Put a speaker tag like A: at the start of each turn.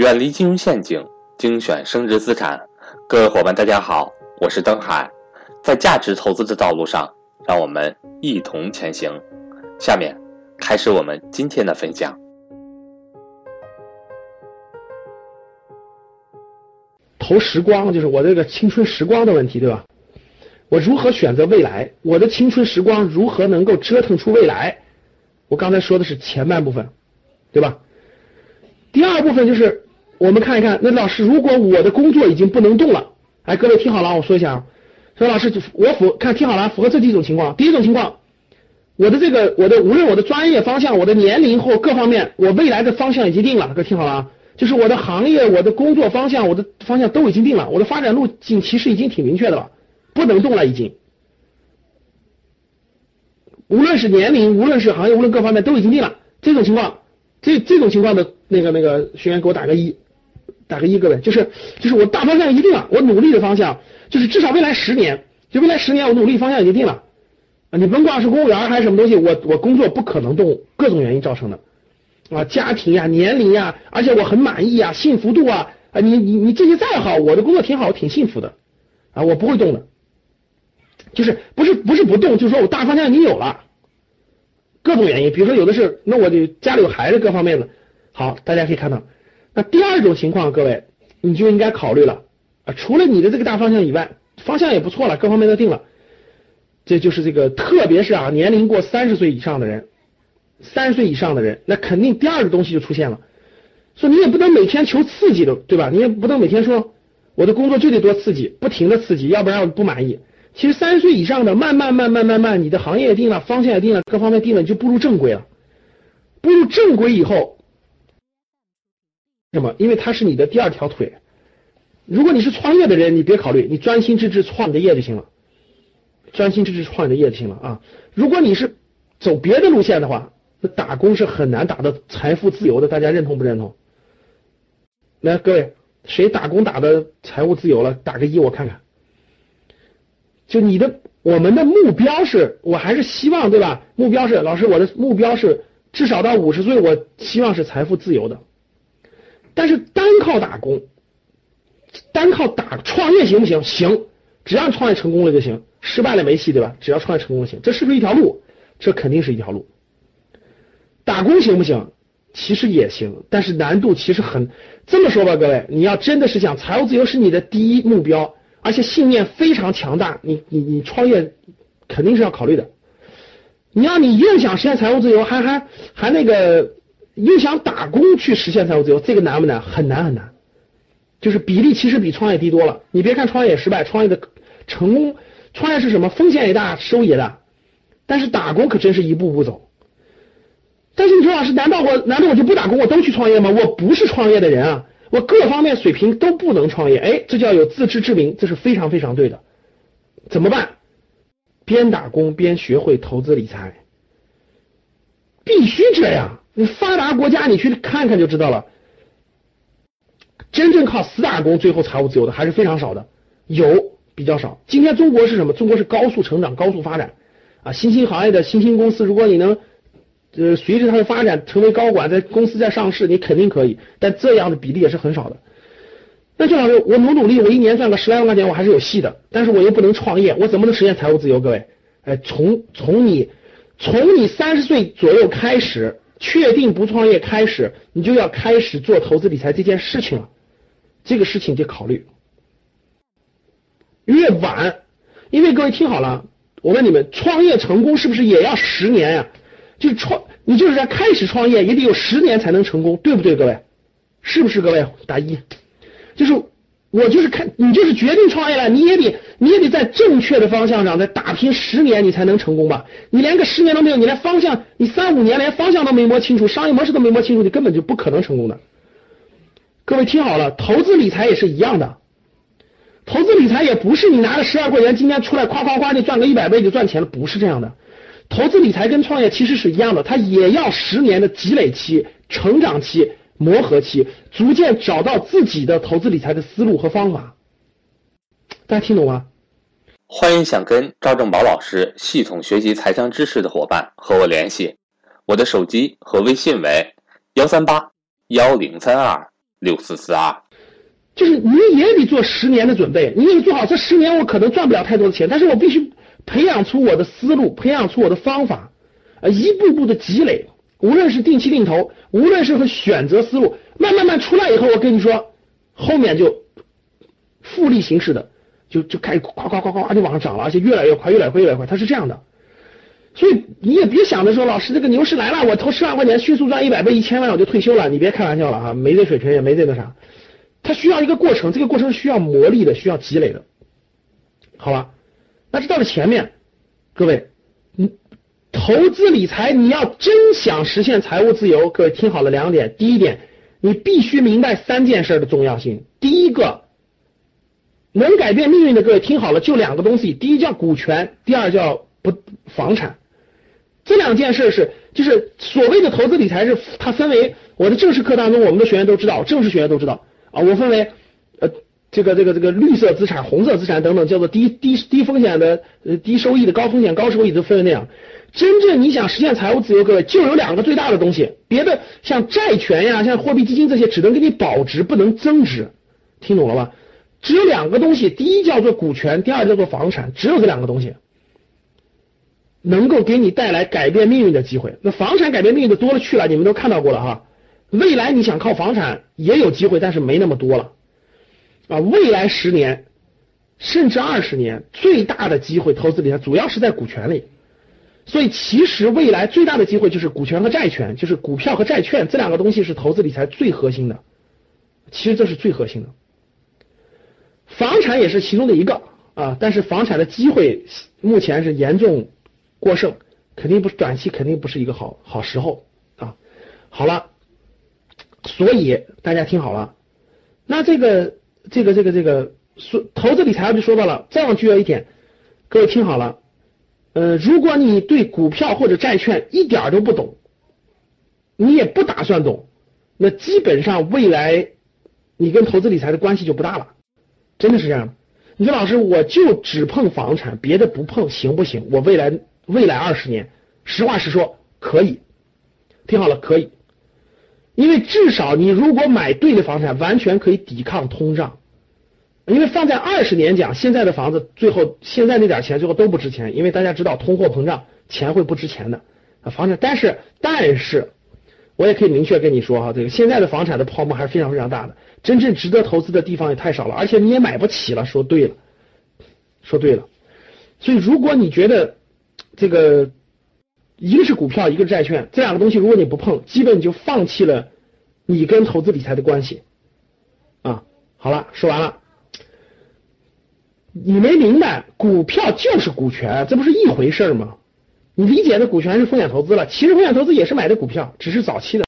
A: 远离金融陷阱，精选升值资产。各位伙伴，大家好，我是登海。在价值投资的道路上，让我们一同前行。下面开始我们今天的分享。
B: 投时光就是我这个青春时光的问题，对吧？我如何选择未来？我的青春时光如何能够折腾出未来？我刚才说的是前半部分，对吧？第二部分就是我们看一看，那老师，如果我的工作已经不能动了，哎，各位听好了，我说一下啊，说老师，我符看听好了，符合这几种情况。第一种情况，我的这个我的无论我的专业方向、我的年龄或各方面，我未来的方向已经定了，各位听好了啊，就是我的行业、我的工作方向、我的方向都已经定了，我的发展路径其实已经挺明确的了，不能动了已经。无论是年龄，无论是行业，无论各方面都已经定了，这种情况。这这种情况的那个那个学员给我打个一，打个一，各位就是就是我大方向一定了，我努力的方向就是至少未来十年，就未来十年我努力方向已经定了啊，你甭管是公务员还是什么东西，我我工作不可能动，各种原因造成的啊，家庭呀、年龄呀，而且我很满意啊，幸福度啊啊，你你你这些再好，我的工作挺好，挺幸福的啊，我不会动的，就是不是不是不动，就是说我大方向已经有了。各种原因，比如说有的是，那我就家里有孩子，各方面的。好，大家可以看到，那第二种情况，各位你就应该考虑了啊，除了你的这个大方向以外，方向也不错了，各方面都定了，这就是这个，特别是啊，年龄过三十岁以上的人，三十岁以上的人，那肯定第二个东西就出现了，说你也不能每天求刺激的，对吧？你也不能每天说我的工作就得多刺激，不停的刺激，要不然我不满意。其实三十岁以上的，慢慢慢慢慢慢，你的行业也定了，方向也定了，各方面定了，你就步入正轨了。步入正轨以后，什么？因为它是你的第二条腿。如果你是创业的人，你别考虑，你专心致志创你的业就行了，专心致志创你的业就行了啊。如果你是走别的路线的话，那打工是很难打到财富自由的，大家认同不认同？来，各位，谁打工打的财务自由了？打个一，我看看。就你的，我们的目标是，我还是希望，对吧？目标是，老师，我的目标是至少到五十岁，我希望是财富自由的。但是单靠打工，单靠打创业行不行？行，只要你创业成功了就行，失败了没戏，对吧？只要创业成功就行，这是不是一条路？这肯定是一条路。打工行不行？其实也行，但是难度其实很。这么说吧，各位，你要真的是想财务自由是你的第一目标。而且信念非常强大，你你你创业肯定是要考虑的。你要你又想实现财务自由，还还还那个又想打工去实现财务自由，这个难不难？很难很难。就是比例其实比创业低多了。你别看创业失败，创业的成功，创业是什么？风险也大，收益也大。但是打工可真是一步步走。但是你说老师，难道我难道我就不打工，我都去创业吗？我不是创业的人啊。我各方面水平都不能创业，哎，这叫有自知之明，这是非常非常对的。怎么办？边打工边学会投资理财，必须这样。你发达国家你去看看就知道了，真正靠死打工最后财务自由的还是非常少的，有比较少。今天中国是什么？中国是高速成长、高速发展啊！新兴行业的新兴公司，如果你能。呃，随着它的发展，成为高管，在公司在上市，你肯定可以，但这样的比例也是很少的。那就老师，我努努力，我一年赚个十来万块钱，我还是有戏的。但是我又不能创业，我怎么能实现财务自由？各位，哎，从从你从你三十岁左右开始，确定不创业开始，你就要开始做投资理财这件事情了。这个事情就考虑越晚，因为各位听好了，我问你们，创业成功是不是也要十年呀？就创，你就是在开始创业也得有十年才能成功，对不对，各位？是不是各位？打一，就是我就是看你就是决定创业了，你也得你也得在正确的方向上再打拼十年，你才能成功吧？你连个十年都没有，你连方向，你三五年连方向都没摸清楚，商业模式都没摸清楚，你根本就不可能成功的。各位听好了，投资理财也是一样的，投资理财也不是你拿了十二块钱今天出来夸夸夸就赚个一百倍就赚钱了，不是这样的。投资理财跟创业其实是一样的，它也要十年的积累期、成长期、磨合期，逐渐找到自己的投资理财的思路和方法。大家听懂吗？
A: 欢迎想跟赵正宝老师系统学习财商知识的伙伴和我联系，我的手机和微信为幺三八幺零三二六四四二。
B: 就是你也得做十年的准备，你得做好这十年，我可能赚不了太多的钱，但是我必须培养出我的思路，培养出我的方法，啊，一步步的积累，无论是定期定投，无论是和选择思路，慢慢慢出来以后，我跟你说，后面就复利形式的，就就开始夸夸夸夸就往上涨了，而且越来越快，越来越快，越来越快，它是这样的。所以你也别想着说，老师这个牛市来了，我投十万块钱迅速赚一百倍、一千万我就退休了，你别开玩笑了啊，没这水平，也没这个啥。它需要一个过程，这个过程是需要磨砺的，需要积累的，好吧？那这到了前面，各位，投资理财你要真想实现财务自由，各位听好了两点，第一点，你必须明白三件事的重要性。第一个，能改变命运的各位听好了，就两个东西，第一叫股权，第二叫不房产。这两件事是，就是所谓的投资理财是它分为我的正式课当中，我们的学员都知道，正式学员都知道。啊，我分为这个这个这个绿色资产、红色资产等等，叫做低低低风险的、呃低收益的、高风险高收益都分为那样。真正你想实现财务自由，各位就有两个最大的东西，别的像债权呀、像货币基金这些，只能给你保值，不能增值。听懂了吧？只有两个东西，第一叫做股权，第二叫做房产，只有这两个东西能够给你带来改变命运的机会。那房产改变命运的多了去了，你们都看到过了哈。未来你想靠房产也有机会，但是没那么多了啊！未来十年甚至二十年，最大的机会投资理财主要是在股权里，所以其实未来最大的机会就是股权和债权，就是股票和债券这两个东西是投资理财最核心的。其实这是最核心的，房产也是其中的一个啊，但是房产的机会目前是严重过剩，肯定不是短期肯定不是一个好好时候啊。好了。所以大家听好了，那这个这个这个这个说投资理财就说到了，再往具要一点，各位听好了，呃，如果你对股票或者债券一点都不懂，你也不打算懂，那基本上未来你跟投资理财的关系就不大了，真的是这样。你说老师，我就只碰房产，别的不碰，行不行？我未来未来二十年，实话实说，可以。听好了，可以。因为至少你如果买对的房产，完全可以抵抗通胀。因为放在二十年讲，现在的房子最后现在那点钱最后都不值钱，因为大家知道通货膨胀，钱会不值钱的。房产，但是但是，我也可以明确跟你说哈，这个现在的房产的泡沫还是非常非常大的，真正值得投资的地方也太少了，而且你也买不起了。说对了，说对了。所以如果你觉得这个。一个是股票，一个是债券，这两个东西如果你不碰，基本你就放弃了你跟投资理财的关系啊。好了，说完了，你没明白，股票就是股权，这不是一回事吗？你理解的股权是风险投资了，其实风险投资也是买的股票，只是早期的。